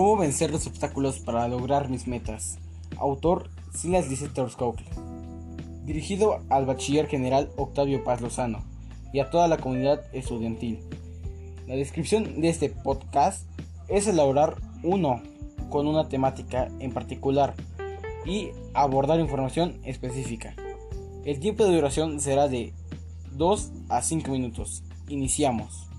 ¿Cómo vencer los obstáculos para lograr mis metas? Autor Silas Liceta Dirigido al Bachiller General Octavio Paz Lozano y a toda la comunidad estudiantil. La descripción de este podcast es elaborar uno con una temática en particular y abordar información específica. El tiempo de duración será de 2 a 5 minutos. Iniciamos.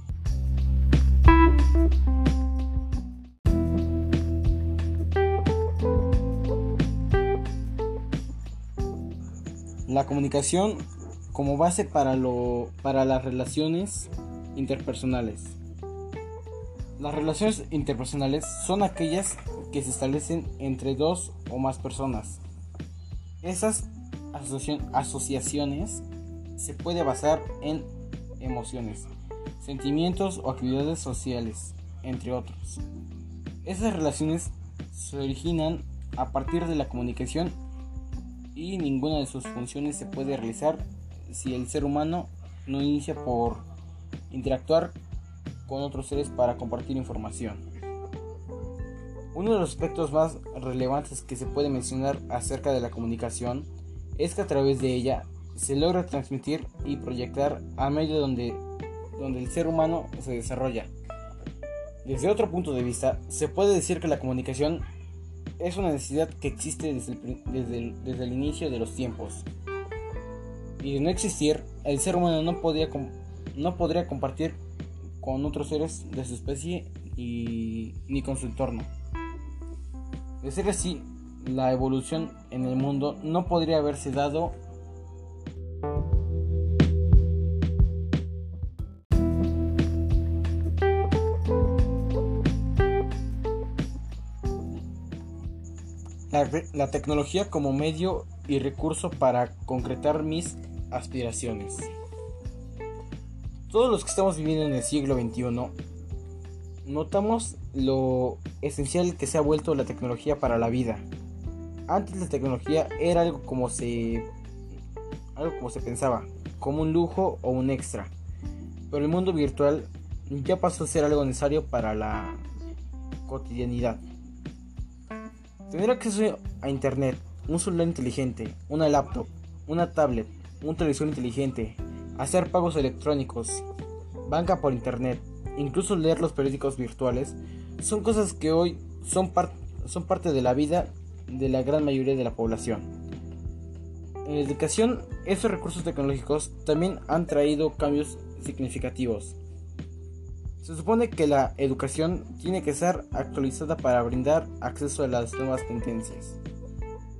La comunicación como base para, lo, para las relaciones interpersonales. Las relaciones interpersonales son aquellas que se establecen entre dos o más personas. Esas asociaciones se puede basar en emociones, sentimientos o actividades sociales, entre otros. Esas relaciones se originan a partir de la comunicación y ninguna de sus funciones se puede realizar si el ser humano no inicia por interactuar con otros seres para compartir información. Uno de los aspectos más relevantes que se puede mencionar acerca de la comunicación es que a través de ella se logra transmitir y proyectar a medio donde, donde el ser humano se desarrolla. Desde otro punto de vista, se puede decir que la comunicación es una necesidad que existe desde el, desde el, inicio de los tiempos. Y de no existir, el ser humano no, podía, no podría compartir con otros seres de su especie y, ni con su entorno. De ser así, la evolución en el mundo no podría haberse dado la, tecnología como medio y recurso para concretar mis aspiraciones. Todos los que estamos viviendo en el siglo XXI notamos lo esencial que se ha vuelto la tecnología para la vida. Antes la tecnología era algo como se algo como se pensaba, como un lujo o un extra. Pero el mundo virtual ya pasó a ser algo necesario para la cotidianidad. Tener acceso a internet, un celular inteligente, una laptop, una tablet, un televisor inteligente, hacer pagos electrónicos, banca por internet, incluso leer los periódicos virtuales, son cosas que hoy son, parte de la vida de la gran mayoría de la población. En la educación, estos recursos tecnológicos también han traído cambios significativos. Se supone que la educación tiene que ser actualizada para brindar acceso a las nuevas tendencias,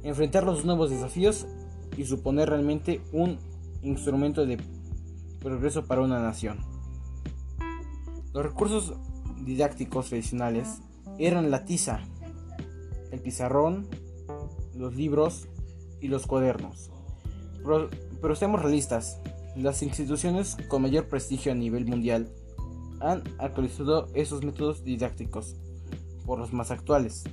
enfrentar los nuevos desafíos y suponer realmente un instrumento de progreso para una nación. Los recursos didácticos tradicionales eran la tiza, el pizarrón, los libros y los cuadernos. Pero, pero seamos realistas, las instituciones con mayor prestigio a nivel mundial han actualizado esos métodos didácticos por los más actuales.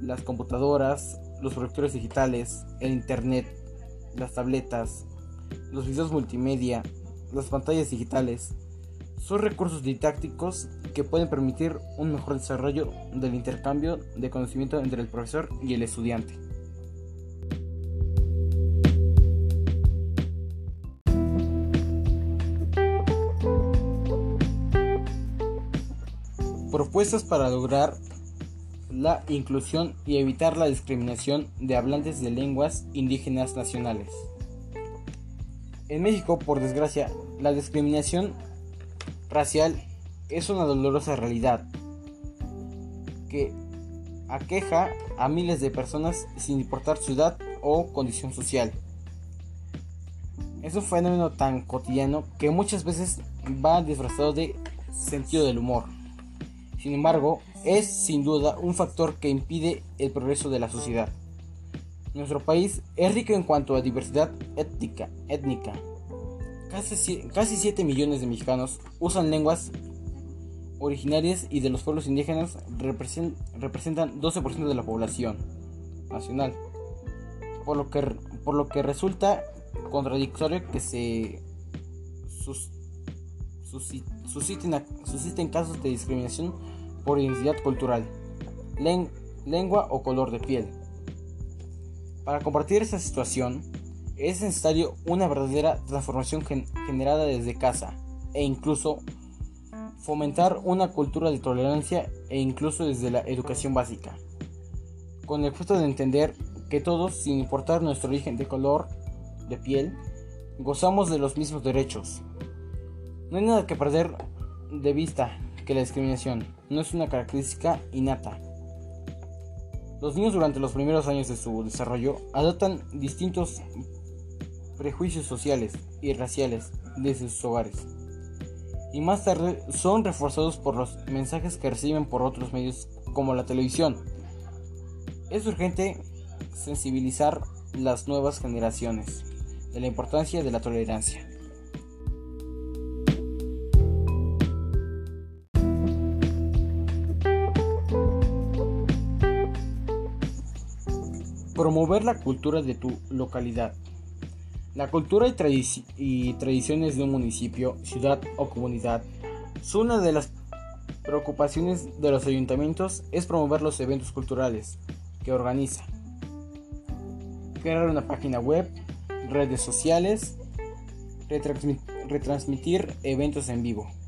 Las computadoras, los proyectores digitales, el internet, las tabletas, los videos multimedia, las pantallas digitales, son recursos didácticos que pueden permitir un mejor desarrollo del intercambio de conocimiento entre el profesor y el estudiante. Propuestas para lograr la inclusión y evitar la discriminación de hablantes de lenguas indígenas nacionales. En México, por desgracia, la discriminación racial es una dolorosa realidad que aqueja a miles de personas sin importar su edad o condición social. Es un fenómeno tan cotidiano que muchas veces va disfrazado de sentido del humor. Sin embargo, es sin duda un factor que impide el progreso de la sociedad. Nuestro país es rico en cuanto a diversidad étnica. étnica. Casi, casi 7 millones de mexicanos usan lenguas originarias y de los pueblos indígenas representan 12% de la población nacional. Por lo que, por lo que resulta contradictorio que se susciten, casos de discriminación por identidad cultural. lengua o color de piel. Para compartir esta situación, es necesario una verdadera transformación generada desde casa e incluso fomentar una cultura de tolerancia e incluso desde la educación básica, con el efecto de entender que todos, sin importar nuestro origen de color de piel, gozamos de los mismos derechos. No hay nada que perder de vista que la discriminación no es una característica innata. Los niños durante los primeros años de su desarrollo adoptan distintos prejuicios sociales y raciales desde sus hogares. Y más tarde son reforzados por los mensajes que reciben por otros medios como la televisión. Es urgente sensibilizar las nuevas generaciones de la importancia de la tolerancia. Promover la cultura de tu localidad. La cultura y, tradiciones de un municipio, ciudad o comunidad son una de las preocupaciones de los ayuntamientos es promover los eventos culturales que organiza. Crear una página web, redes sociales, retransmitir eventos en vivo.